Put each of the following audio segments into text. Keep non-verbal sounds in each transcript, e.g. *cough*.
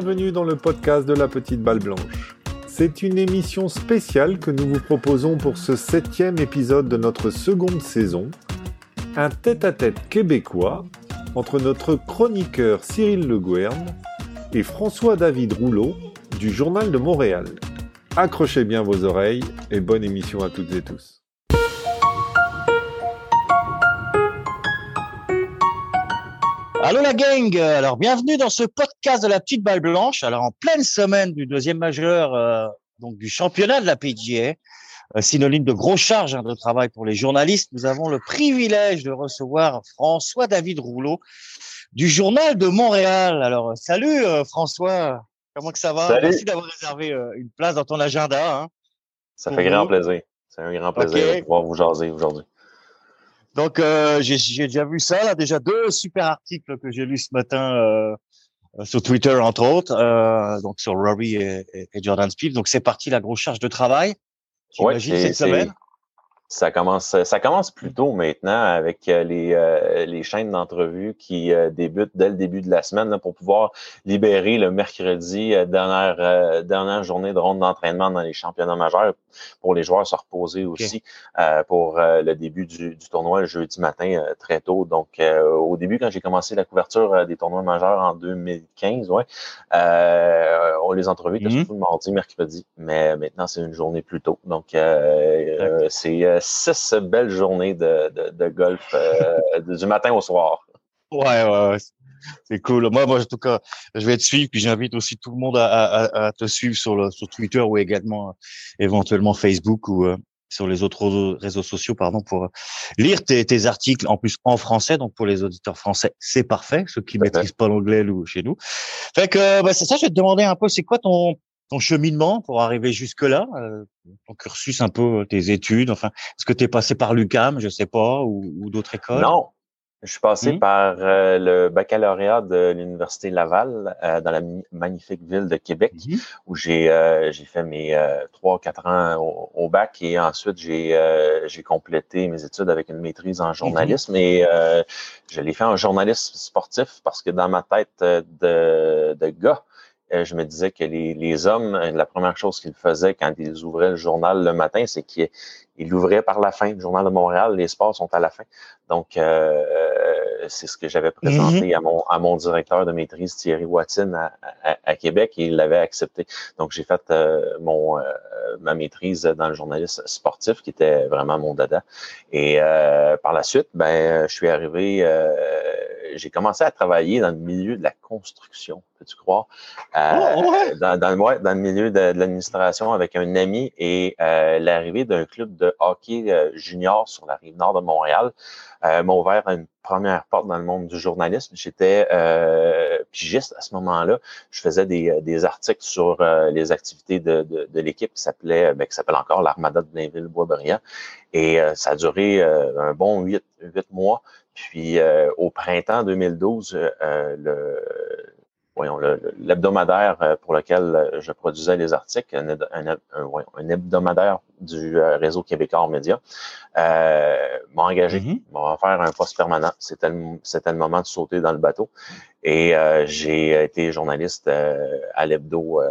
bienvenue dans le podcast de la petite balle blanche. C'est une émission spéciale que nous vous proposons pour ce septième épisode de notre seconde saison. Un tête-à-tête québécois entre notre chroniqueur Cyril Le Guern et François-David Rouleau du Journal de Montréal. Accrochez bien vos oreilles et bonne émission à toutes et tous. Allô la gang, alors bienvenue dans ce podcast de la petite balle blanche. Alors en pleine semaine du deuxième majeur, euh, donc du championnat de la PGA, euh, synonyme de gros charges hein, de travail pour les journalistes, nous avons le privilège de recevoir François David Rouleau du journal de Montréal. Alors salut euh, François, comment que ça va? Salut. Merci d'avoir réservé euh, une place dans ton agenda. Hein. Ça fait grand vous. plaisir. C'est un grand plaisir de pouvoir vous jaser aujourd'hui. Donc euh, j'ai déjà vu ça, là, déjà deux super articles que j'ai lus ce matin euh, euh, sur Twitter entre autres, euh, donc sur Rory et, Jordan Spieth. Donc c'est parti la grosse charge de travail. Ouais, cette semaine. Ça commence, ça commence plus tôt maintenant avec euh, les, euh, les chaînes d'entrevues qui euh, débutent dès le début de la semaine là, pour pouvoir libérer le mercredi, euh, dernière, dernière journée de ronde d'entraînement dans les championnats majeurs pour les joueurs se reposer aussi euh, pour le début du, du tournoi le jeudi matin très tôt. Donc euh, au début, quand j'ai commencé la couverture des tournois majeurs en 2015, ouais, euh, on les entrevues étaient Mhm. surtout le mardi, mercredi, mais maintenant c'est une journée plus tôt. Donc c'est six belles journées de, de, de golf euh, *laughs* du matin au soir. Ouais, ouais, ouais. C'est cool. Moi, moi, en tout cas, je vais te suivre, puis j'invite aussi tout le monde à, à, à- te suivre sur, le, sur Twitter ou également euh, éventuellement Facebook ou euh, sur les autres réseaux- réseaux sociaux, pardon, pour euh, lire tes, tes articles en plus en français. Donc pour les auditeurs français, c'est parfait. Ceux qui fait. maîtrisent pas l'anglais chez nous. Fait que bah, c'est ça. Je vais te demander un peu, c'est quoi ton ton cheminement pour arriver jusque là, ton cursus un peu, euh, tes études. Enfin, est-ce que tu es passé par l'UCAM, je sais pas, ou, ou d'autres écoles? Non, je suis passé Mhm. par euh, le baccalauréat de l'Université Laval euh, dans la magnifique ville de Québec. Mhm. où j'ai euh, j'ai fait mes euh, trois quatre ans au, au bac et ensuite j'ai euh, j'ai complété mes études avec une maîtrise en journalisme et euh, je l'ai fait en journalisme sportif parce que dans ma tête euh, de, de gars euh, je me disais que les, les hommes, euh, la première chose qu'ils faisaient quand ils ouvraient le journal le matin, c'est qu'ils ils l'ouvraient par la fin. Le journal de Montréal, les sports sont à la fin. Donc, euh, euh, c'est ce que j'avais présenté à, mon, à mon directeur de maîtrise, Thierry Watson, à, à- à Québec, et il l'avait accepté. Donc, j'ai fait euh, mon euh, ma maîtrise dans le journalisme sportif, qui était vraiment mon dada. Et euh, par la suite, ben, je suis arrivé, euh, j'ai commencé à travailler dans le milieu de la construction, peux-tu croire? Euh, Oh, ouais? dans, dans, le- ouais, dans le milieu de, de l'administration avec un ami et euh, l'arrivée d'un club de hockey euh, junior sur la rive nord de Montréal m'a ouvert une première porte dans le monde du journalisme. J'étais euh, pigiste à ce moment-là. Je faisais des, euh, articles sur euh, les activités de, l'équipe qui s'appelait, ben, qui s'appelle encore l'Armada de Blainville-Boisbriand. Et euh, ça a duré euh, un bon huit, huit mois. Puis euh, au printemps 2012, euh, le voyons, l'hebdomadaire euh, pour lequel euh, je produisais les articles, un, un, un- voyons, un hebdomadaire du euh, réseau québécois média, euh, m'a engagé, Mhm. m'a offert un poste permanent. C'était le, le moment de sauter dans le bateau. Et euh, j'ai été journaliste euh, à l'hebdo euh,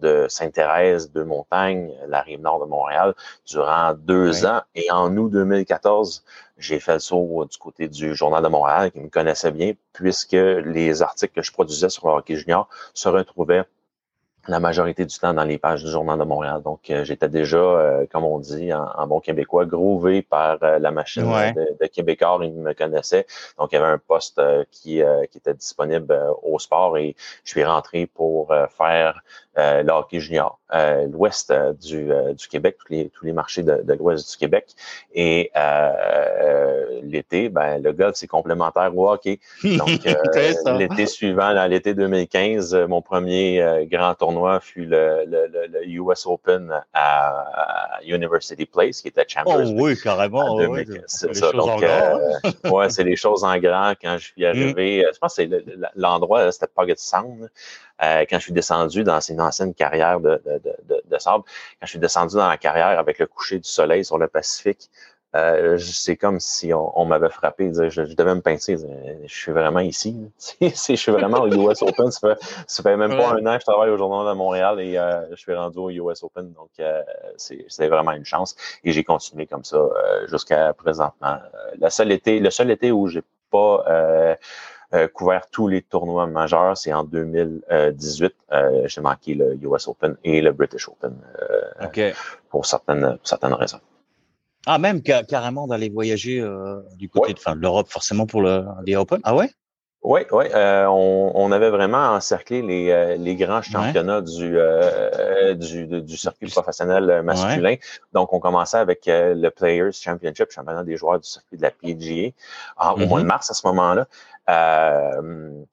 de Sainte-Thérèse, de Montagne, la rive nord de Montréal, durant deux ans. Et en août 2014, j'ai fait le saut du côté du Journal de Montréal, qui me connaissait bien, puisque les articles que je produisais sur le hockey junior se retrouvaient la majorité du temps dans les pages du Journal de Montréal. Donc, euh, j'étais déjà, euh, comme on dit en, en bon québécois, grové par euh, la machine Ouais. de, de Québécois. Ils me connaissaient. Donc, il y avait un poste qui, qui était disponible au sport et je suis rentré pour faire euh, le hockey junior, euh, l'ouest euh, du, euh, du Québec, tous les, tous les marchés de, de l'ouest du Québec. Et euh, euh, l'été, ben, le golf, c'est complémentaire au hockey. Donc, *laughs* euh, l'été suivant, là, l'été 2015, euh, mon premier euh, grand tournoi fut le, le, le, le US Open à, à University Place, qui était à Oh oui, carrément. en ouais, 2015. ouais, c'est les ça. choses en Donc, grand, hein. *laughs* ouais, c'est les choses en grand. Quand je suis arrivé, euh, je pense que c'est le- le- l'endroit, là, c'était Puget Sound. Euh, quand je suis descendu dans une ancienne carrière de, de, de, de, sable, quand je suis descendu dans la carrière avec le coucher du soleil sur le Pacifique, euh, c'est comme si on, m'avait frappé. Je, je, devais me pincer. Je suis vraiment ici. *laughs* je suis vraiment au US Open. Ça fait, fait même pas un an que je travaille au Journal de Montréal et euh, je suis rendu au US Open. Donc, euh, c'est vraiment une chance. Et j'ai continué comme ça jusqu'à présentement. le seul été, le seul été où j'ai pas couvert tous les tournois majeurs, c'est en 2018. j'ai manqué le US Open et le British Open pour certaines, certaines raisons. Ah, même carrément d'aller voyager euh, du côté de, l'Europe, forcément pour le, les Open. Ah ouais? Oui, oui. Euh, on, on, avait vraiment encerclé les, euh, les grands championnats du, euh, du, du, circuit professionnel masculin. Donc, on commençait avec le Players Championship, championnat des joueurs du circuit de la PGA, au mois de mm-hmm. mars à ce moment-là. Euh,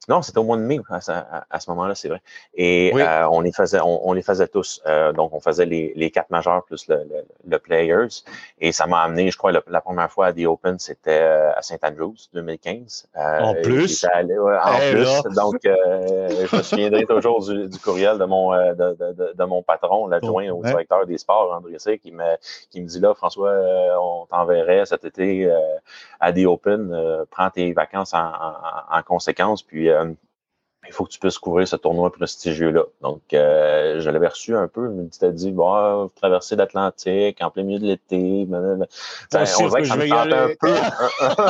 non, c'était au mois de mai à, ce moment-là, c'est vrai. Et euh, on les faisait, on, les faisait tous. Euh, donc, on faisait les, les, quatre majeurs plus le, le, Players. Et ça m'a amené, je crois, la première fois à The Open, c'était à St. Andrews, 2015. en plus? Allé, en eh plus. Donc, je me souviendrai toujours du, du, courriel de mon de, de, de mon patron, l'adjoint au directeur des sports, André C, qui me qui me dit là, François, on t'enverrait cet été à The Open, prends tes vacances en en, conséquence. Puis euh, il faut que tu puisses couvrir ce tournoi prestigieux-là. Donc, euh, je l'avais reçu un peu, mais tu t'as dit, bon, traverser l'Atlantique en plein milieu de l'été. on dirait que ça me un peu,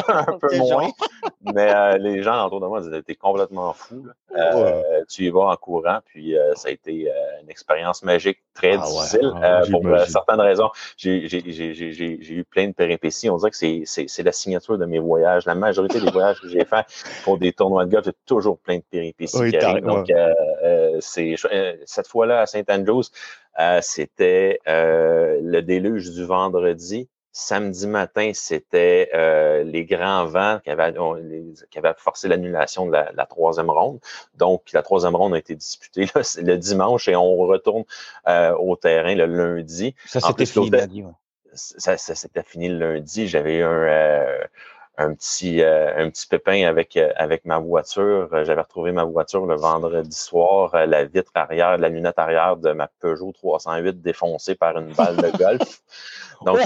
un, *laughs* peu moins. *laughs* mais euh, les gens autour de moi disaient, t'es complètement fou. Euh, tu y vas en courant, puis ça a été une expérience magique, très ah difficile. Ah pour certaines raisons, j'ai eu plein de péripéties. On dirait que c'est la signature de mes voyages. La majorité des voyages que j'ai faits pour des tournois de golf, j'ai toujours plein de péripéties donc, euh, euh, c'est euh, cette fois-là à Saint Andrews, c'était le déluge du vendredi. Samedi matin, c'était les grands vents qui avaient, qui avaient forcé l'annulation de la, troisième ronde. Donc, la troisième ronde a été disputée le dimanche et on retourne au terrain le lundi. Ça, c'était fini, Ça, ça s'était fini le lundi. J'avais eu un un petit euh, un petit pépin avec euh, avec ma voiture. Euh, j'avais retrouvé ma voiture le vendredi soir, la vitre arrière, la lunette arrière de ma Peugeot 308 défoncée par une balle de golf. *laughs* Donc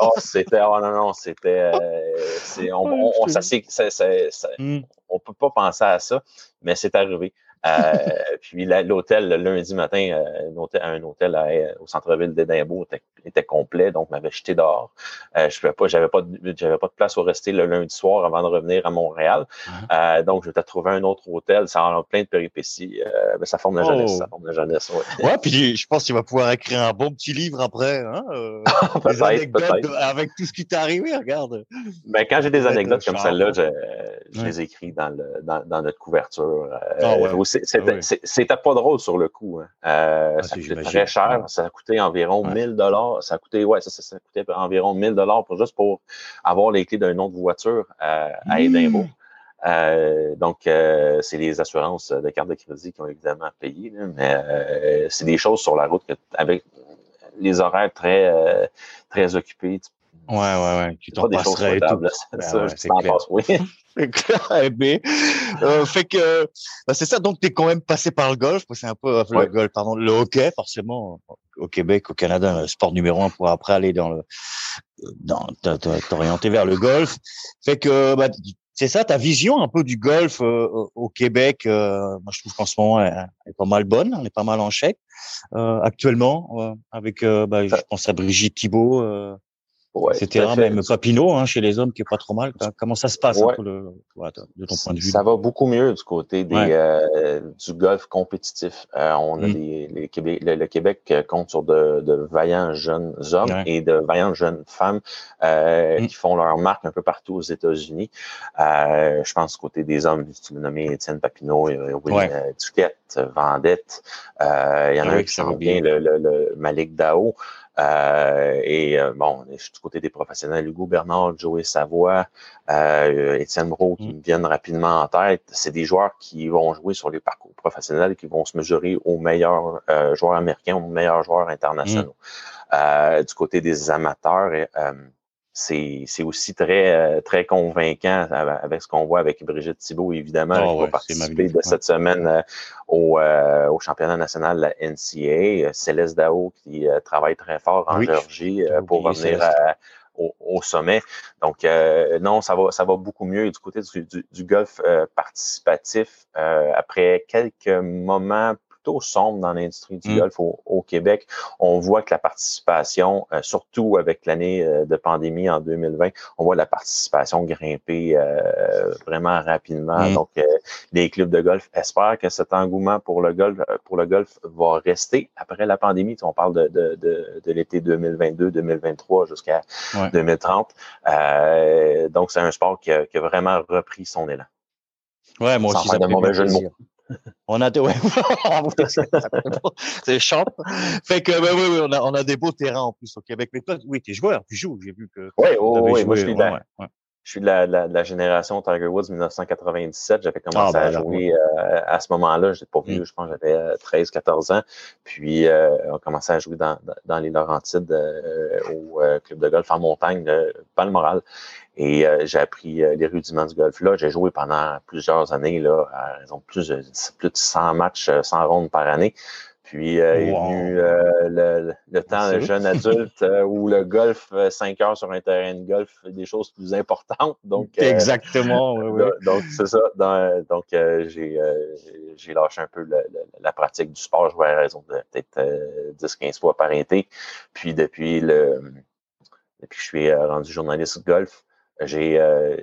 oh, c'était oh non non, c'était *laughs* on, on, ça, ça, ça, hmm. on peut pas penser à ça, mais c'est arrivé. Euh, puis l'hôtel, le lundi matin, euh, un hôtel, un hôtel euh, au centre-ville d'Édimbourg était, complet, donc m'avait jeté dehors. je pouvais pas, j'avais pas, j'avais pas de place où rester le lundi soir avant de revenir à Montréal. Uh-huh. donc, je vais trouver un autre hôtel. Ça a plein de péripéties. Ben, ça forme la jeunesse. Ça forme la jeunesse. Ouais. ouais puis je pense qu'il va pouvoir écrire un bon petit livre après. Hein, *laughs* des anecdotes avec tout ce qui t'est arrivé, regarde. Ben, quand j'ai des anecdotes comme celle-là, je, je les écris dans, le, dans, dans notre couverture. Ah, ouais. Ah c'était pas drôle sur le coup. Hein. Euh, ah, ça coûtait très cher. Ça a coûté environ 1000 dollars. Ça a coûté, ouais, ça, ça, coûtait environ 1000 dollars pour juste pour avoir les clés d'une autre voiture euh, à Édimbourg. Mmh. Euh, donc, euh, c'est les assurances de carte de crédit qui ont évidemment payé, là, mais c'est des choses sur la route que, avec les horaires très très occupés, Ouais, ouais, ouais. Tu t'en passerais et tout. Ben ça, *laughs* c'est clair. Passe, oui. c'est clair. Mais, euh, fait que, bah, c'est ça. Donc, tu es quand même passé par le golf. C'est un peu le golf, pardon, le hockey, forcément. Au Québec, au Canada, le sport numéro un pour après aller dans le, dans, t'orienter vers le golf. Fait que, bah, c'est ça, ta vision un peu du golf euh, au Québec. Euh, moi, je trouve qu'en ce moment, elle, est pas mal bonne. On est pas mal en chèque euh, actuellement avec, bah, je pense à Brigitte Thibault Ouais, etc. Même Papineau, hein, chez les hommes, qui est pas trop mal. Comment ça se passe de ton point de vue? Ça va beaucoup mieux du côté des, euh, du golf compétitif. Euh, on a mm. les Québec, le, Québec euh, compte sur de, de vaillants jeunes hommes et de vaillantes jeunes femmes euh, mm. qui font leur marque un peu partout aux États-Unis. je pense côté des hommes, tu l'as nommé Étienne Papineau, Will. Duquette, Vendette. il y en a un qui s'en le, le, le Malik Dao. Euh, et euh, bon, je suis du côté des professionnels, Hugo Bernard, Joey Savoie, euh, Étienne Bro qui mm. me viennent rapidement en tête. C'est des joueurs qui vont jouer sur les parcours professionnels et qui vont se mesurer aux meilleurs euh, joueurs américains, aux meilleurs joueurs internationaux. Mm. du côté des amateurs, c'est aussi très euh, très convaincant avec ce qu'on voit avec Brigitte Thibault, évidemment, oh, qui va participer de cette semaine euh, au, euh, au, championnat national de la NCA. Céleste Dao qui travaille très fort en Géorgie pour revenir à, au, sommet. Donc, non, ça va, ça va beaucoup mieux du côté du, golf participatif. après quelques moments sombre dans l'industrie du mm. golf au, Québec. On voit que la participation, euh, surtout avec l'année euh, de pandémie en 2020, on voit la participation grimper euh, vraiment rapidement. Mm. Donc, les clubs de golf espèrent que cet engouement pour le golf, pour le golf va rester après la pandémie. On parle de, de, de, de l'été 2022-2023 jusqu'à 2030. donc, c'est un sport qui a, qui a, vraiment repris son élan. Ouais, moi aussi, ça de mauvais jeu de mots. *laughs* On a, *laughs* ouais, c'est champ. Fait que, oui, oui, on a, on a des beaux terrains en plus au Québec. Mais toi, oui, tu es joueur, tu joues. J'ai vu que. Oui, oui, moi, je suis, de la, je suis de la, la, génération Tiger Woods 1997. J'avais commencé ah, ben, à jouer euh, à ce moment-là. Je pas vu, mm. je pense j'avais 13, 14 ans. Puis, euh, on commençait à jouer dans, dans les Laurentides euh, au club de golf en montagne de Palmoral. Et euh, j'ai appris euh, les rudiments du golf là. J'ai joué pendant plusieurs années, là, à raison de plus de, plus de 100 matchs, 100 euh, rondes par année. Puis euh, est venu le, le, temps de jeune adulte où le golf, 5 heures sur un terrain de golf, des choses plus importantes. Donc, Exactement, oui, oui. *laughs* Donc, c'est ça. donc, j'ai, j'ai lâché un peu la pratique du sport. Je jouais à raison de peut-être 10-15 fois par été. Puis depuis le depuis que je suis rendu journaliste de golf, j'ai euh,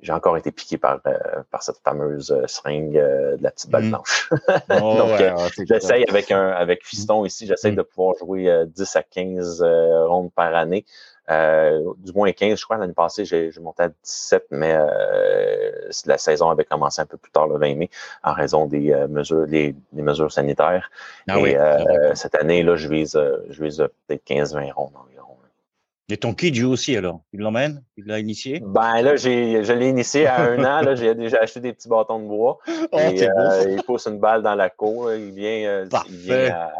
j'ai encore été piqué par, euh, par cette fameuse euh, seringue de la petite balle mm. blanche. *laughs* Oh, Donc, j'essaye avec un avec Fiston ici, j'essaye mm. de pouvoir jouer 10 à 15 rondes par année. du moins 15, je crois, l'année passée, j'ai monté à 17, mais la saison avait commencé un peu plus tard, le 20 mai, en raison des mesures des, mesures sanitaires. Ah Et ah cette année, là, je vise, je vise peut-être 15-20 rondes et ton kid joue aussi alors? Il l'emmène? Il l'a initié? Ben là, j'ai, je l'ai initié à un an. Là, j'ai déjà acheté des petits bâtons de bois. *laughs* Oh, et, euh, il pousse une balle dans la cour. Il vient, euh, il vient à,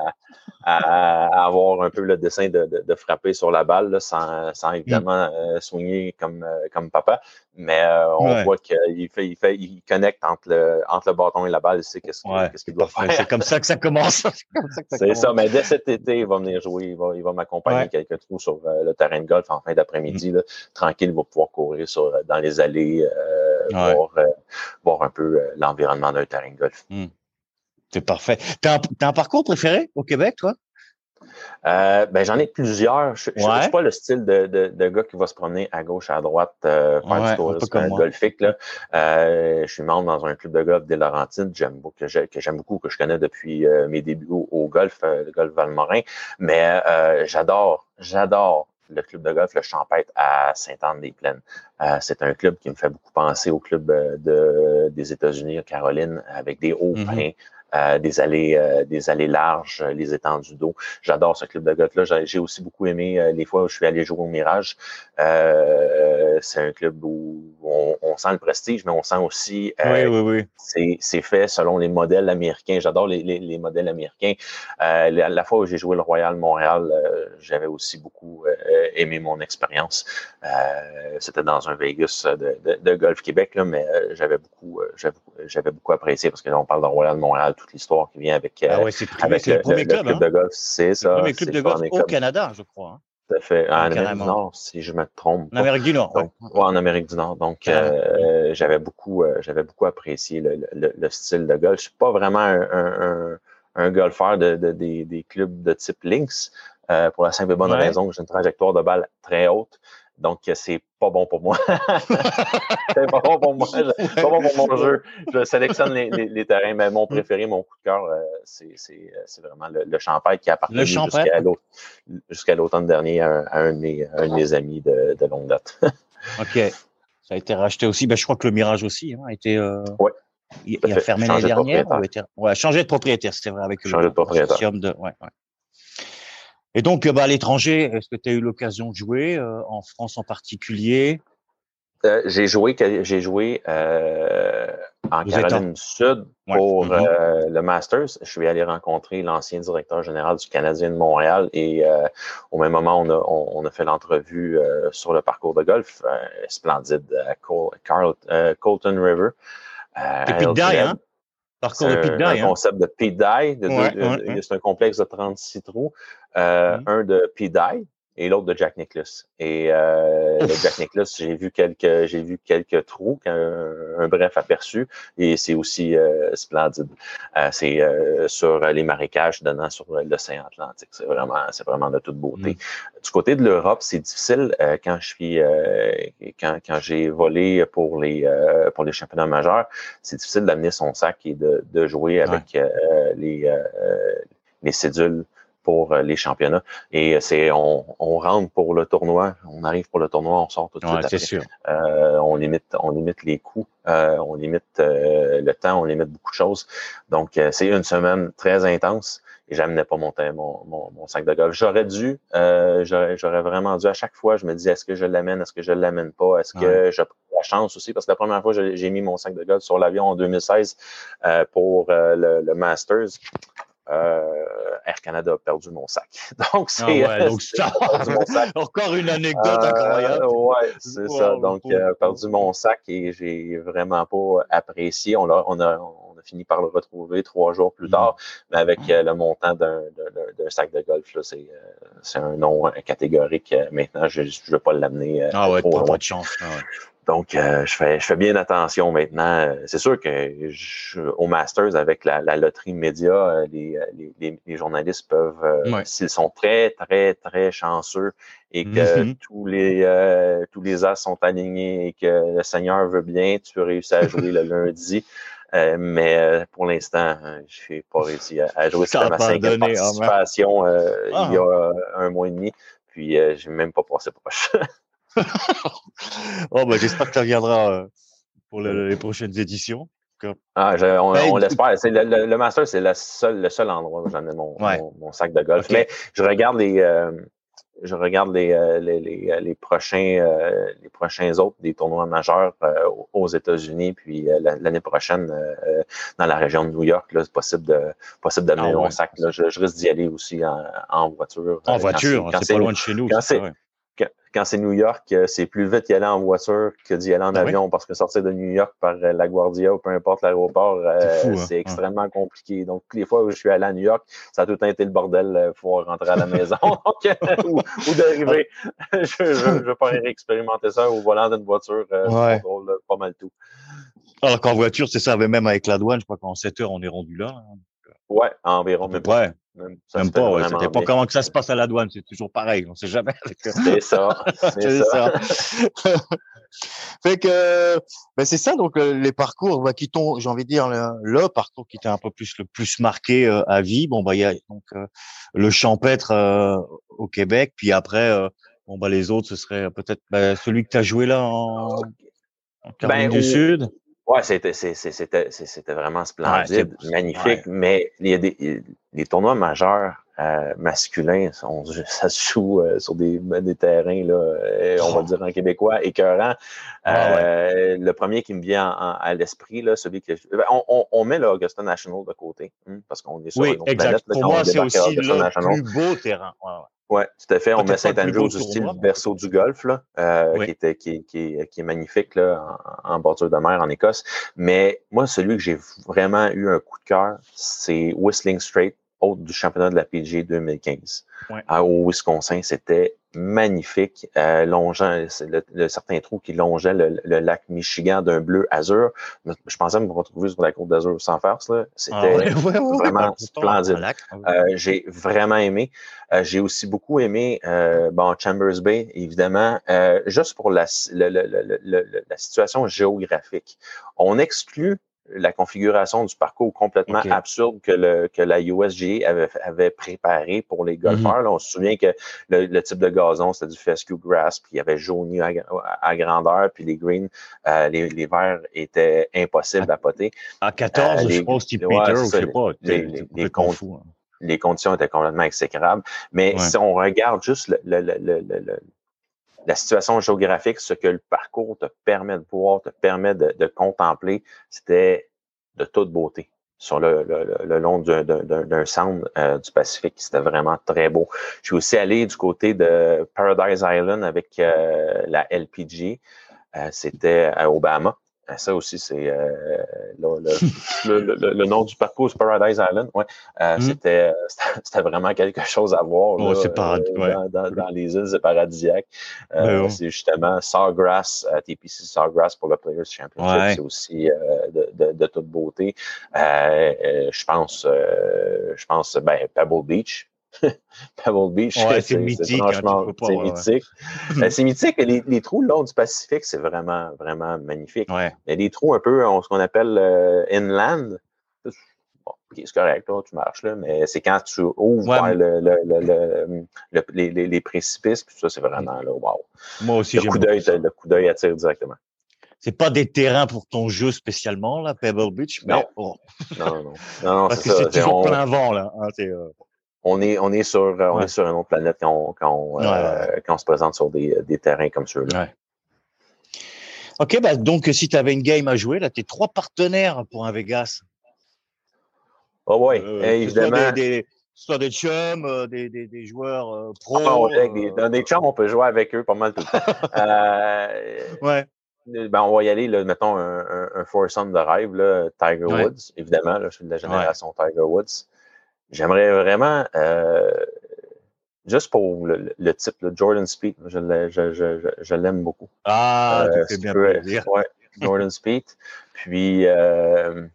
à, avoir un peu le dessin de, de, de frapper sur la balle là, sans, sans, évidemment mm. euh, soigner comme, euh, comme papa. Mais euh, on voit qu'il fait, il fait, il connecte entre le, entre le bâton et la balle, il sait qu'est-ce qu'il doit faire. C'est comme ça que ça commence. *laughs* c'est ça, mais dès cet été, il va venir jouer, il va, il va m'accompagner quelques trous sur le terrain de golf en fin d'après-midi. Mm. Tranquille, il va pouvoir courir sur, dans les allées, voir, voir un peu l'environnement d'un terrain de golf. Mm. C'est parfait. T'as un, parcours préféré au Québec, toi? Euh, ben, j'en ai plusieurs. Je ne suis pas le style de, de, de, gars qui va se promener à gauche, à droite, euh, faire du tourisme golfique. Là. Euh, je suis membre dans un club de golf des Laurentides j'aime beaucoup, que j'aime beaucoup, que je connais depuis mes débuts au, golf, le golf Valmorin. Mais j'adore, j'adore le club de golf, le Champêtre à Sainte-Anne-des-Plaines. c'est un club qui me fait beaucoup penser au club de, des États-Unis, Caroline, avec des hauts mm-hmm. pins. Euh, des allées euh, des allées larges, euh, les étendues d'eau. J'adore ce club de golf-là. J'ai aussi beaucoup aimé les fois où je suis allé jouer au Mirage. c'est un club où on, sent le prestige, mais on sent aussi oui, oui, oui. c'est fait selon les modèles américains. J'adore les, les, les, modèles américains. la, la, fois où j'ai joué le Royal Montréal, j'avais aussi beaucoup aimé mon expérience. C'était dans un Vegas de, de, de, Golf Québec, là, mais j'avais beaucoup, j'avais beaucoup apprécié parce que là, on parle de Royal Montréal toute l'histoire qui vient avec, ah ouais, avec le, le, premier club, club hein? de golf. C'est ça. Le premier club de golf au Canada, je crois. Hein. Tout à fait. En Amérique du Nord, si je me trompe. En Amérique du Nord, oui. Ouais, en Amérique du Nord. Donc, ah, euh, j'avais beaucoup, euh, j'avais beaucoup apprécié le, le, le, style de golf. Je suis pas vraiment un, un, un golfeur de, de, des, des, clubs de type Lynx, euh, pour la simple et bonne ouais. raison que j'ai une trajectoire de balle très haute. Donc, c'est pas bon pour moi. *laughs* c'est pas bon pour moi. C'est pas bon pour mon jeu. Je sélectionne les, les, les terrains, mais mon préféré, mon coup de cœur, euh, c'est vraiment le, le Champagne qui a appartenu jusqu'à l'automne dernier à un, à un, de mes, un, de mes, amis de, de longue date. *laughs* OK. Ça a été racheté aussi. Ben, je crois que le Mirage aussi hein, a été. Euh... Ouais. Il, il a fermé l'année dernière. Ou été... Ouais, changé de propriétaire, c'est vrai, avec changé le de propriétaire. De... Ouais, ouais. Et donc, bah, à l'étranger, est-ce que tu as eu l'occasion de jouer, euh, en France en particulier? Euh, J'ai joué, j'ai joué euh, en Vous Caroline du Sud pour ouais. mm -hmm. le Masters. Je suis allé rencontrer l'ancien directeur général du Canadien de Montréal et au même moment, on a, on, on a fait l'entrevue sur le parcours de golf splendide à Col Carl, Colton River. Depuis hein? Parcours de Pete Un hein? concept de Pete Dye. Ouais, ouais, c'est un complexe de 36 trous. Euh, mm -hmm. Un de Pete Dye et l'autre de Jack Nicklaus. Et euh, Jack *laughs* Nicklaus, j'ai vu quelques j'ai vu quelques trous, un, bref aperçu, et c'est aussi euh, splendide. Euh, c'est sur les marécages donnant sur l'océan Atlantique. C'est vraiment c'est vraiment de toute beauté. Mm. Du côté de l'Europe, c'est difficile quand je suis quand, quand j'ai volé pour les pour les championnats majeurs, c'est difficile d'amener son sac et de, de jouer avec les les cédules pour euh, les championnats. Et euh, c'est on, on, rentre pour le tournoi, on arrive pour le tournoi, on sort tout de suite. après. Sûr. Euh, on limite, on limite les coûts, euh, on limite euh, le temps, on limite beaucoup de choses. Donc c'est une semaine très intense. Et j'amenais pas mon, mon, mon, sac de golf. J'aurais dû, j'aurais vraiment dû à chaque fois, je me disais est-ce que je l'amène, est-ce que je l'amène pas, est-ce que je la chance aussi, parce que la première fois j'ai mis mon sac de golf sur l'avion en 2016 pour le, le Masters euh, Air Canada a perdu mon sac. *laughs* Donc, c'est ah ouais, *laughs* *laughs* encore une anecdote euh, incroyable. ouais, c'est ça. Donc, euh, perdu mon sac et j'ai vraiment pas apprécié. On a, on a, on a fini par le retrouver trois jours plus tard, mm. mais avec euh, le montant d'un sac de golf, là, c'est c'est un nom catégorique. Maintenant, je ne veux pas l'amener. ah ouais, pas, pas, de chance. Ah ouais. Donc, euh, je, fais, je fais bien attention maintenant. C'est sûr que je, au Masters, avec la, la loterie média, euh, les, les, les, journalistes peuvent, euh, s'ils sont très, très, très chanceux et que mm-hmm. tous les tous les as sont alignés et que le Seigneur veut bien, tu peux réussir à jouer le lundi. mais pour l'instant, je n'ai pas réussi à, jouer. C'était ma cinquième participation il y a ah. un mois et demi. Puis, je n'ai même pas passé proche. *laughs* *laughs* oh, bah, j'espère que tu reviendras euh, pour les prochaines éditions. Ah, on, ben, l'espère. Le, le, Master, c'est le seul, le seul endroit où j'amène mon, mon, sac de golf. Mais je regarde les, euh, je regarde les, euh, les, les, les, prochains, les prochains autres des tournois majeurs aux États-Unis, puis l'année prochaine dans la région de New York, c'est possible de possible d'amener ah mon sac. Là. Je, risque d'y aller aussi en, en voiture. En voiture, c'est pas loin de chez nous quand c'est New York, euh, c'est plus vite d'y aller en voiture que d'y aller en ben avion parce que sortir de New York par euh, la Guardia ou peu importe l'aéroport, euh, c'est hein. extrêmement compliqué. Donc, les fois où je suis allé à New York, ça a tout été le bordel pour rentrer à la maison *laughs* ou, ou d'arriver. *laughs* je ne veux pas expérimenter ça au volant d'une voiture. Ouais. pas mal tout. Alors qu'en voiture, c'est ça, même avec la douane, je crois qu'en 7 heures, on est rendu là. Hein. Ouais, environ. Même ouais. Même, ça même pas, ouais, c'était pas comment que ça se passe à la douane, c'est toujours pareil, on sait jamais. *laughs* C'est ça. *laughs* C'est ça. *laughs* fait que ben c'est ça donc euh, les parcours bah, qui t'ont j'ai envie de dire le, parcours qui t'a un peu plus le plus marqué euh, à vie bon bah il y a donc euh, le champêtre au Québec puis après bon bah les autres ce serait peut-être bah, celui que tu as joué là en, en Caroline ben, du Sud Ouais, c'était c'était vraiment splendide, magnifique, mais il y a des les tournois majeurs euh, masculins, on, *laughs* ça se joue euh, sur des, des terrains là, euh, on va oh. dire en québécois écœurant. Ah euh, le premier qui me vient à l'esprit là, celui que ben, on, on, on met l'Augusta National de côté, hein, parce qu'on est sur oui, une exact. Planète, Pour moi, c'est aussi le plus beau terrain. Ouais, oui, tout à fait. On met Saint-Andrew du style berceau du golf, là, euh, qui, était, qui, qui, qui, est magnifique là, en, bordure de mer en Écosse. Mais moi, celui que j'ai vraiment eu un coup de cœur, c'est Whistling Straight, hôte du championnat de la PGA 2015. Ouais. au Wisconsin, c'était magnifique, euh, longeant le, le, certain trou qui longeait le, lac Michigan d'un bleu azur. Je pensais me retrouver sur la côte d'Azur sans farce. C'était ah vraiment splendide. Euh, j'ai vraiment aimé. Euh, j'ai aussi beaucoup aimé euh, bon, Chambers Bay, évidemment, euh, juste pour la, la situation géographique. On exclut la configuration du parcours complètement absurde que, le, que la USGA avait, avait préparé pour les golfeurs. Mhm. on se souvient que le, type de gazon, c'était du fescue grass, puis il y avait jauni à, grandeur, puis les greens, euh, les, les verts étaient impossibles à, poter. À 14, euh, je pense, Peter, ou je sais pas. Les, les, hein. les, conditions étaient complètement exécrables. Mais si on regarde juste le, le, le, le la situation géographique, ce que le parcours te permet de voir, te permet de, contempler, c'était de toute beauté sur le, long d'un centre euh, du Pacifique. C'était vraiment très beau. Je suis aussi allé du côté de Paradise Island avec euh, la LPG. Euh, c'était à Obama. Ah, ça aussi, c'est euh, le, le, nom du parcours, Paradise Island. Ouais, euh, mm. *laughs* c'était, c'était vraiment quelque chose à voir là, euh, dans, dans, les îles paradisiaques. Ben c'est justement Sawgrass, TPC Sawgrass pour le Players Championship. C'est aussi de, de, de, toute beauté. je pense, je pense, ben, Pebble Beach. *laughs* Pebble Beach, c'est mythique. Hein, franchement, *laughs* c'est mythique. C'est mythique. Les, les, trous le long du Pacifique, c'est vraiment, vraiment magnifique. Ouais. A des trous un peu, ce qu'on appelle euh, inland. Bon, c'est correct, là, tu marches, là, mais c'est quand tu ouvres ouais, le, le, le, les, les, précipices, puis ça, c'est vraiment là, wow. Moi aussi, le coup d'œil, le coup d'œil attire directement. C'est pas des terrains pour ton jeu spécialement, là, Pebble Beach, mais non. Bon. non, non, non. non Parce que c'est toujours on... plein vent, là. Hein, euh on est, on est sur, euh, on est sur une autre planète quand on, quand on, euh, quand on se présente sur des, des terrains comme ceux-là. OK, bah donc si tu avais une game à jouer, là, tu es trois partenaires pour un Vegas. Oh oui, euh, évidemment. Des, soit des chums, des, des, joueurs pro. Ah, dans des chums, on peut jouer avec eux pas mal tout le temps. *laughs* ouais. Ben, on va y aller, là, mettons, un, un, un foursome de rêve, là, Tiger Woods, évidemment. Là, je suis de la génération Tiger Woods. J'aimerais vraiment, euh, juste pour le, le type, le Jordan Speed, je, je, je, je l'aime beaucoup. Ah, euh, tu fais bien plaisir. Ouais, Jordan Speed. Puis, euh,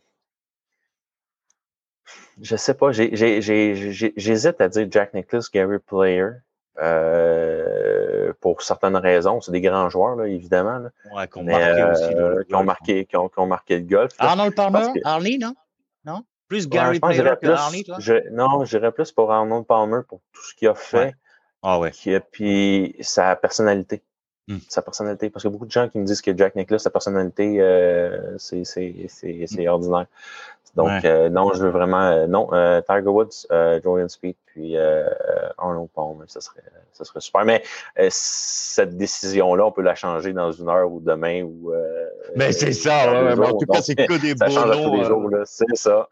je sais pas, j'hésite à dire Jack Nicklaus, Gary Player. Euh, pour certaines raisons, c'est des grands joueurs, là, évidemment. Là. Ouais, qui ont marqué aussi. Euh, qui, ont marqué, qui, ont, ont marqué le golf. Arnold Palmer, que... Arnie, non? Non? Plus Gary ouais, Player que Arnie, toi? Je, non, j'irais plus pour Arnold Palmer pour tout ce qu'il a fait. Ah ouais. Qui, puis sa personnalité. Hmm. Sa personnalité. Parce qu'il y a beaucoup de gens qui me disent que Jack Nicklaus, sa personnalité, euh, c'est hmm. ordinaire. Donc, ouais. euh, non, je veux vraiment. Euh, non, euh, Tiger Woods, euh, Jordan Speed, puis euh, Arnold Palmer, ça serait, ça serait super. Mais cette décision-là, on peut la changer dans une heure ou demain. Ou, mais c'est ça, ouais, en tout cas, c'est que des ça beaux noms. C'est ça.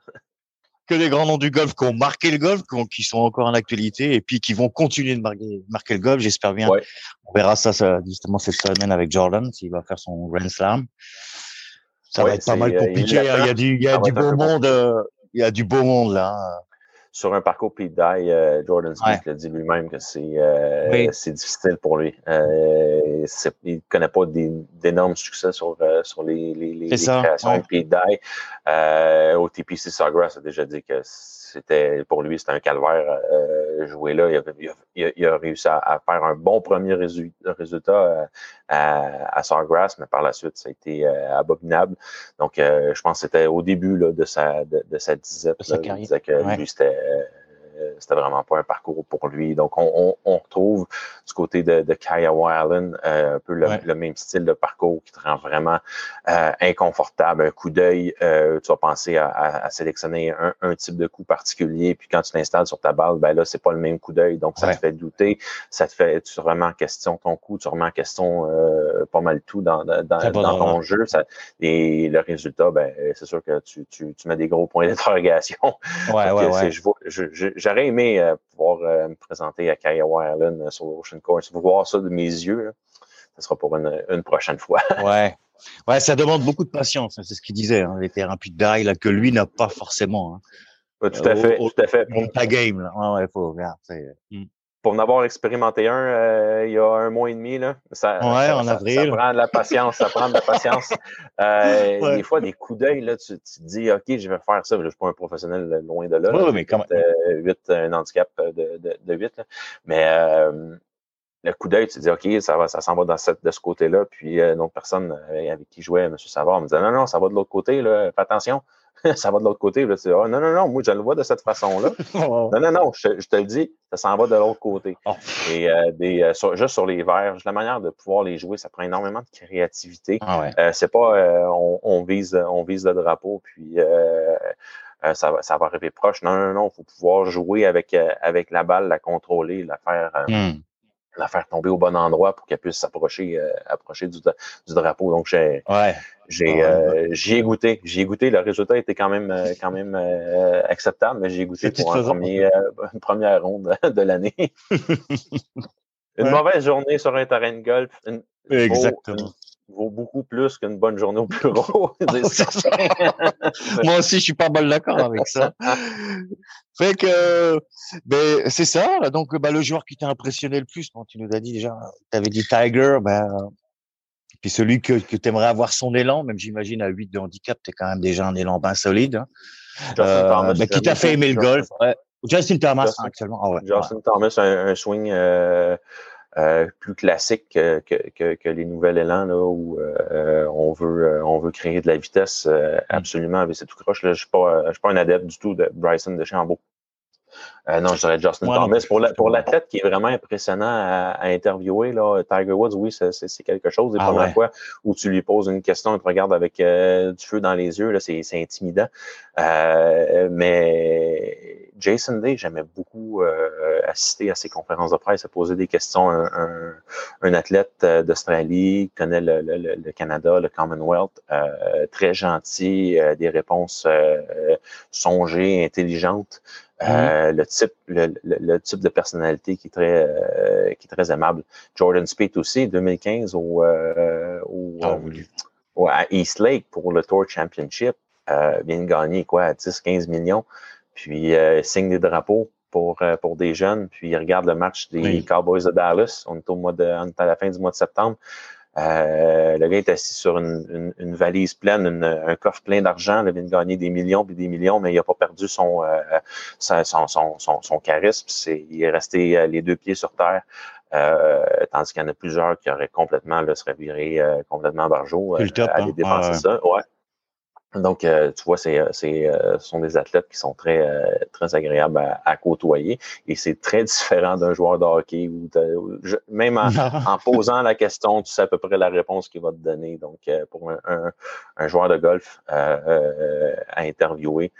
Que des grands noms du golf qui ont marqué le golf, qui sont encore en actualité, et puis qui vont continuer de marquer, marquer le golf, j'espère bien. Ouais. On verra ça, ça, justement cette semaine avec Jordan, s'il va faire son Grand Slam ça ouais, va être pas mal compliqué. Il, il y a du, il y a du beau monde, euh, il y a du beau monde là. Sur un parcours Dye, euh, Jordan Smith ouais. l'a dit lui-même que c'est euh, oui. c'est difficile pour lui. Euh, il connaît pas d'énormes succès sur sur les les, les, les créations ouais. Dye. au TPC Sawgrass a déjà dit que c'était pour lui c'était un calvaire euh, jouer là. Il a, il a, il a réussi à, à, faire un bon premier résultat euh, à, à Sawgrass, mais par la suite ça a été euh, abominable. Donc euh, je pense que c'était au début là, de sa de, de sa disette. Là, il disait que ouais. lui c'était c'était vraiment pas un parcours pour lui. Donc, on, on, on retrouve du côté de, de Kaya Allen euh, un peu le, ouais. le, même style de parcours qui te rend vraiment euh, inconfortable. Un coup d'œil, euh, tu vas penser à, à, à sélectionner un, un, type de coup particulier, puis quand tu l'installes sur ta balle, ben là, c'est pas le même coup d'œil. Donc, ça ouais. te fait douter, ça te fait, tu remets en question ton coup, tu remets en question euh, pas mal tout dans, dans, dans ton jeu. Ça, et le résultat, ben, c'est sûr que tu, tu, tu mets des gros points *laughs* d'interrogation. Ouais, ouais, ouais. Je, je, j'aurais aimé euh, pouvoir euh, me présenter à Kiowa Island euh, sur l'Ocean Course. Vous voir ça de mes yeux, ça sera pour une, une prochaine fois. *laughs* ouais. Ouais, ça demande beaucoup de patience, hein, c'est ce qu'il disait, hein, les terrains puis d'ail là que lui n'a pas forcément. Hein. Ouais, tout à fait, au, tout à fait. Pour ta game, là. Ouais, ouais, faut, regarde, mm. Pour en avoir expérimenté un euh, il y a un mois et demi, là, ça, ouais, ça, en ça, avril. ça prend de la patience, ça prend de la patience. Euh, *laughs* ouais. Des fois, des coups d'œil, là, tu, tu, te dis, OK, je vais faire ça. Je ne suis pas un professionnel loin de là. Oui, mais comment? Euh, 8, un handicap de, de, de 8. Là. Mais euh, le coup d'œil, tu te dis, OK, ça va, ça s'en va dans cette, de ce côté-là. Puis euh, une autre personne avec qui jouait, M. Savard, me disait, non, non, ça va de l'autre côté, là, fais attention. *laughs* ça va de l'autre côté. Là, tu dis, oh, non, non, non, moi, je le vois de cette façon-là. *laughs* Non, non, non, je, je, te le dis, ça s'en va de l'autre côté. Oh. Et euh, des, euh, sur, juste sur les verres, la manière de pouvoir les jouer, ça prend énormément de créativité. Ah ouais. euh, c'est pas, euh, on, on, vise, on vise le drapeau, puis euh, ça, va, ça va arriver proche. Non, non, non, il faut pouvoir jouer avec, avec la balle, la contrôler, la faire. Mm la faire tomber au bon endroit pour qu'elle puisse s'approcher euh, approcher du, du, drapeau. Donc j'ai ouais. j'ai euh, j'y ai goûté, j'y ai goûté. Le résultat était quand même euh, quand même euh, acceptable, mais j'ai goûté pour un premier, une première ronde *laughs* de l'année. *laughs* une ouais. mauvaise journée sur un terrain de golf. Une, Exactement. Vaut beaucoup plus qu'une bonne journée au bureau. *laughs* *laughs* Moi aussi, je suis pas mal d'accord avec ça. fait que, ben, c'est ça. Donc, ben, le joueur qui t'a impressionné le plus, bon, tu nous as dit déjà, tu avais dit Tiger, ben, puis celui que, que tu aimerais avoir son élan, même j'imagine à 8 de handicap, tu es quand même déjà un élan bien solide. Hein. Euh, ben, qui t'a fait aimer le golf. Ouais. Justin Thomas Justin, actuellement. Ah ouais, Justin Thomas, un, un swing euh, euh, plus classique que, que, que, les nouvelles élans là, où euh, on veut euh, on veut créer de la vitesse euh, mm. absolument avec cette tout croche. Je suis pas je suis pas un adepte du tout de Bryson de Chambaud. Euh, non, je dirais Justin Thomas. Pour, la, pour l'athlète qui est vraiment impressionnant à, à interviewer, là, Tiger Woods, oui, c'est, c'est quelque chose. Les ah premières fois où tu lui poses une question, il te regarde avec euh, du feu dans les yeux, là, c'est, c'est intimidant. Euh, mais Jason Day, j'aimais beaucoup euh, assister à ses conférences de presse, à poser des questions. Un, un, un athlète euh, d'Australie, connaît le, le, le, Canada, le Commonwealth, euh, très gentil, des réponses songées, intelligentes. Euh, le type le, le, type de personnalité qui est très euh, qui est très aimable. Jordan Speed aussi 2015 au, euh, au, ah au, à East Lake pour le Tour Championship. Vient de gagner quoi 10 15 millions. Puis signe des drapeaux pour pour des jeunes. Puis il regarde le match des Cowboys de Dallas. On est au mois de on est à la fin du mois de septembre euh, le gars est assis sur une, une, valise pleine, un coffre plein d'argent. Il vient de gagner des millions puis des millions, mais il n'a pas perdu son, euh, son, son, son, son, charisme. il est resté euh, les deux pieds sur terre. Euh, tandis qu'il y en a plusieurs qui auraient complètement, là, seraient virés complètement barjot à aller hein? dépenser ça. Ouais. Donc, euh, tu vois, c'est, euh, c'est, euh, ce sont des athlètes qui sont très, très agréables à, côtoyer et c'est très *laughs* différent d'un joueur de hockey où même en, en, posant la question, tu sais à peu près la réponse qu'il va te donner. Donc, pour un, un, joueur de golf à interviewer,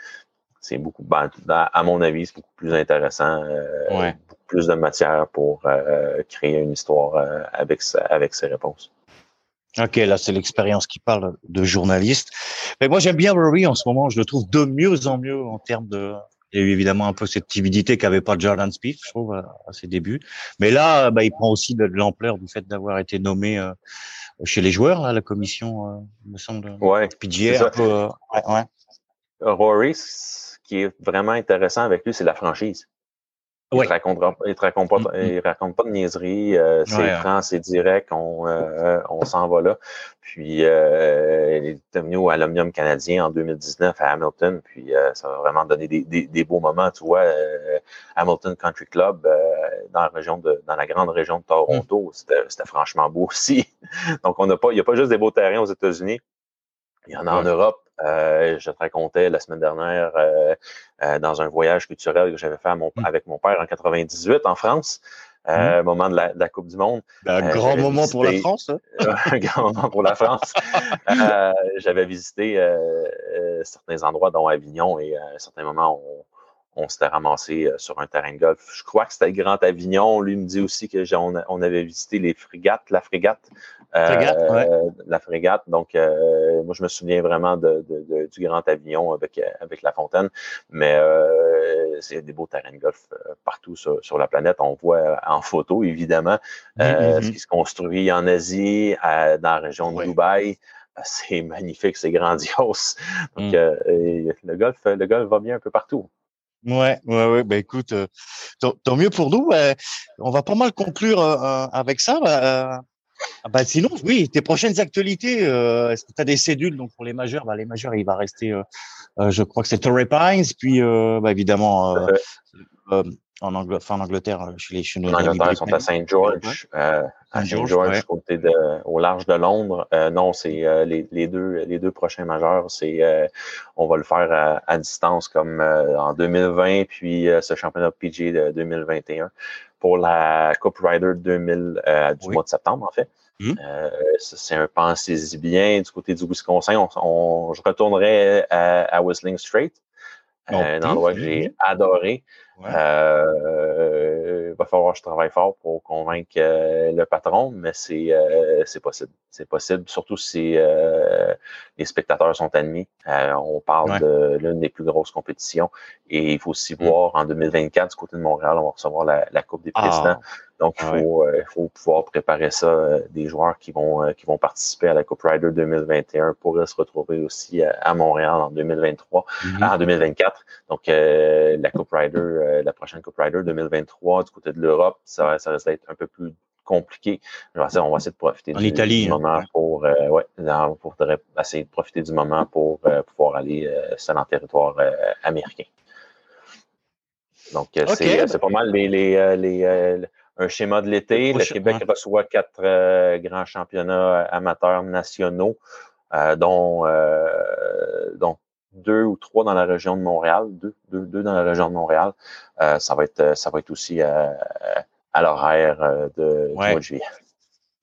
c'est beaucoup, ben, à mon avis, c'est beaucoup plus intéressant, beaucoup plus de matière pour créer une histoire avec, avec ses réponses. Ok, là c'est l'expérience qui parle de journaliste. Mais moi j'aime bien Rory en ce moment, je le trouve de mieux en mieux en termes de. Il y a eu évidemment un peu cette timidité qu'avait pas Jordan Spieth, je trouve, à, ses débuts. Mais là, bah, il prend aussi de, l'ampleur du fait d'avoir été nommé euh, chez les joueurs, là, la commission, euh, me semble. Ouais. PGA, un peu, euh, ouais, Rory, ce qui est vraiment intéressant avec lui, c'est la franchise. Il ne raconte, il raconte, pas, mm, mm. il raconte pas de niaiseries. Euh, c'est franc, c'est direct. On, euh, on s'en va là. Puis, euh, il est venu à l'Omnium canadien en 2019 à Hamilton. Puis, euh, ça va vraiment donner des, des, des, beaux moments. Tu vois, euh, Hamilton Country Club dans la région de, dans la grande région de Toronto, mm. c'était franchement beau aussi. *laughs* Donc, on n'a pas, il n'y a pas juste des beaux terrains aux États-Unis. Il y en a en Europe. Euh, je te racontais la semaine dernière euh, euh, dans un voyage culturel que j'avais fait mmh. avec mon père en 98 en France. Euh, mmh. moment de la, de la, Coupe du Monde. *laughs* Un grand moment pour la France. Hein? un grand moment pour la France. J'avais visité certains endroits, dont Avignon, et à un certain moment, on, on s'était ramassé sur un terrain de golf. Je crois que c'était le Grand Avignon. Lui me dit aussi que on, avait visité les frégates, la frégate. Euh, La frégate. Donc, euh, moi, je me souviens vraiment de, du Grand Avignon avec, avec la fontaine. Mais euh, c'est des beaux terrains de golf partout sur, la planète. On voit en photo, évidemment, mm-hmm. ce qui se construit en Asie, dans la région de Dubaï c'est magnifique, c'est grandiose. Donc, mm. le golf, le golf va bien un peu partout. Ouais, ouais, ouais. Ben écoute, euh, tant, mieux pour nous. On va pas mal conclure euh, euh, avec ça. Ben, bah, sinon, oui, tes prochaines actualités. Est-ce que tu as des cédules donc pour les majeurs? Bah, Les majeurs, il va rester. je crois que c'est Torrey Pines, puis bah, évidemment en, Angleterre, en Angleterre, chez les En Angleterre, ils sont à Saint George, euh, à Saint George, côté de, au large de Londres. Euh, non, c'est euh, les, les, deux, les deux prochains majeurs. C'est, euh, on va le faire à, à distance comme en 2020, puis ce championnat PG de 2021 pour la Coupe Rider 2000 du mois de septembre, en fait. Mmh. c'est un pensez-y bien du côté du Wisconsin. On, on je retournerai à, à Whistling Straight, un endroit que j'ai adoré. Euh, il va falloir que je travaille fort pour convaincre euh, le patron, mais c'est euh, c'est possible. C'est possible, surtout si les spectateurs sont admis. on parle de l'une des plus grosses compétitions et il faut aussi mmh. voir en 2024 du côté de Montréal, on va recevoir la, Coupe des présidents. Ah. Donc, il faut, euh, faut, pouvoir préparer ça. Euh, des joueurs qui vont, euh, qui vont participer à la Coupe Rider 2021 pourraient se retrouver aussi à, Montréal en 2023, mhm. en 2024. Donc, la Coupe Rider, la prochaine Coupe Rider 2023 du côté de l'Europe, ça, ça risque d'être un peu plus compliqué. On va essayer, on va essayer de profiter en du, Italie, hein. moment pour, ouais, pour essayer de profiter du moment pour pouvoir aller sur le territoire américain. Donc, c'est pas mal les, les, les un schéma de l'été. Le Québec reçoit quatre euh, grands championnats amateurs nationaux, euh, dont, euh, dont deux ou trois dans la région de Montréal, deux, deux, deux dans la région de Montréal. ça va être ça va être aussi à, l'horaire de, du mois de juillet.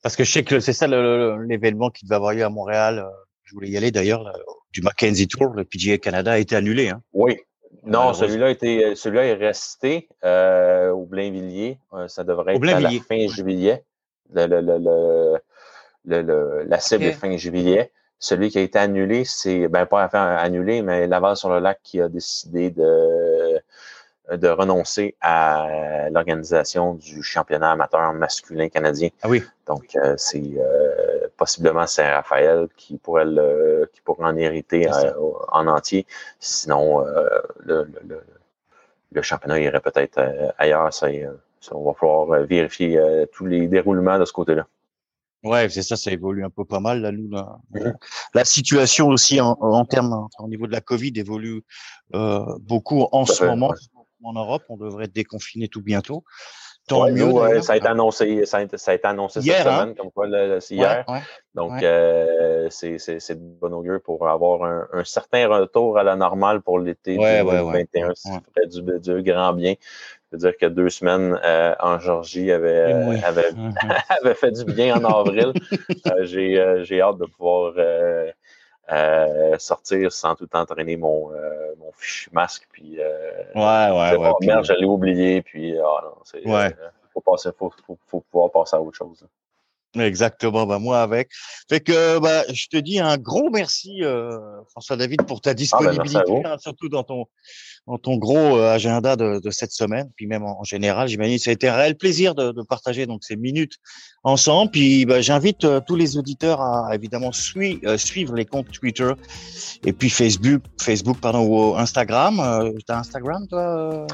Parce que je sais que c'est ça l'événement qui devait avoir lieu à Montréal. Je voulais y aller d'ailleurs, du Mackenzie Tour, le PGA Canada a été annulé. Hein? Oui, non, celui-là était, celui-là est resté euh, au Blainvilliers. Euh, ça devrait être à la fin juillet. Le, le, le, la cible est fin juillet. Celui qui a été annulé, c'est ben pas annulé, mais Laval sur le lac qui a décidé de de renoncer à l'organisation du championnat amateur masculin canadien. Ah oui. Donc euh, c'est possiblement Saint-Raphaël qui pourrait le, qui pourrait en hériter euh, en entier. Sinon, euh, le, le, le, championnat irait peut-être euh, ailleurs. Ça, on va falloir vérifier tous les déroulements de ce côté-là. Ouais, c'est ça, ça évolue un peu pas mal là, nous. Là. Mm-hmm. La situation aussi en, en termes, au niveau de la Covid, évolue euh, beaucoup en ce moment en Europe. On devrait être déconfiné tout bientôt ça a été annoncé, ça a été, ça a été annoncé hier, cette hein? semaine, comme quoi c'est hier. Donc, euh, c'est de bon augure pour avoir un, un, certain retour à la normale pour l'été 2021. Ça ferait du, du, grand bien. Je veux dire que deux semaines euh, en Georgie avait, avait, *laughs* *laughs* avait, fait du bien en avril. euh, J'ai hâte de pouvoir euh, euh, sortir sans tout entraîner mon, euh, mon fichu masque. Puis, euh, ouais, ouais, ouais. merde, j'allais oublier. Puis, ah, non, c'est, ouais. faut, passer, faut, faut, faut, pouvoir passer à autre chose. Exactement, bah moi avec. Fait que bah, je te dis un gros merci euh, François David pour ta disponibilité, ah ben surtout dans ton dans ton gros euh, agenda de, de, cette semaine, puis même en, général, j'imagine ça a été un réel plaisir de, de, partager donc ces minutes ensemble. Puis bah, j'invite euh, tous les auditeurs à évidemment suivre suivre les comptes Twitter et puis Facebook, Facebook pardon ou Instagram. Euh, T'as Instagram toi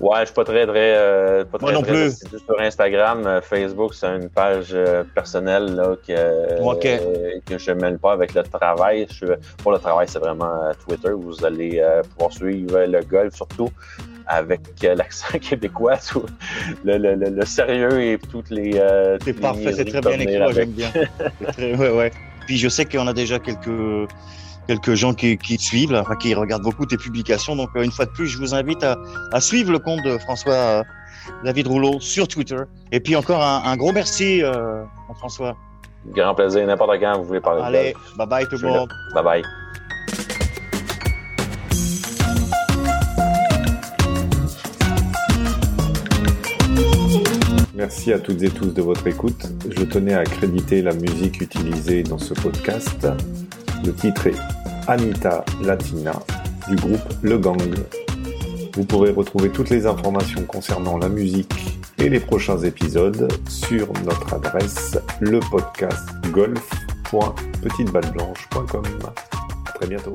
Ouais, je suis pas très, très, euh, pas Moi non plus. sur Instagram. Euh, Facebook, c'est une page euh, personnelle là, que, euh, que je mêle pas avec le travail. Je, pour le travail, c'est vraiment Twitter. Où vous allez pouvoir suivre le golf surtout avec l'accent *laughs* québécois, le, le, le, sérieux et toutes les. c'est parfait, c'est très bien écrit, j'aime bien. très, ouais, ouais. Puis je sais qu'on a déjà quelques quelques gens qui, qui te suivent, enfin, qui regardent beaucoup tes publications. Donc, euh, une fois de plus, je vous invite à, à suivre le compte de François euh, David Rouleau sur Twitter. Et puis encore un, un gros merci, euh, François. Grand plaisir, n'importe quand vous voulez parler. Allez, bye bye tout le monde. Bye bye. Merci à toutes et tous de votre écoute. Je tenais à créditer la musique utilisée dans ce podcast. Le titre est Anita Latina du groupe Le Gang. Vous pourrez retrouver toutes les informations concernant la musique et les prochains épisodes sur notre adresse lepodcastgolf.petiteballeblanche.com. À très bientôt.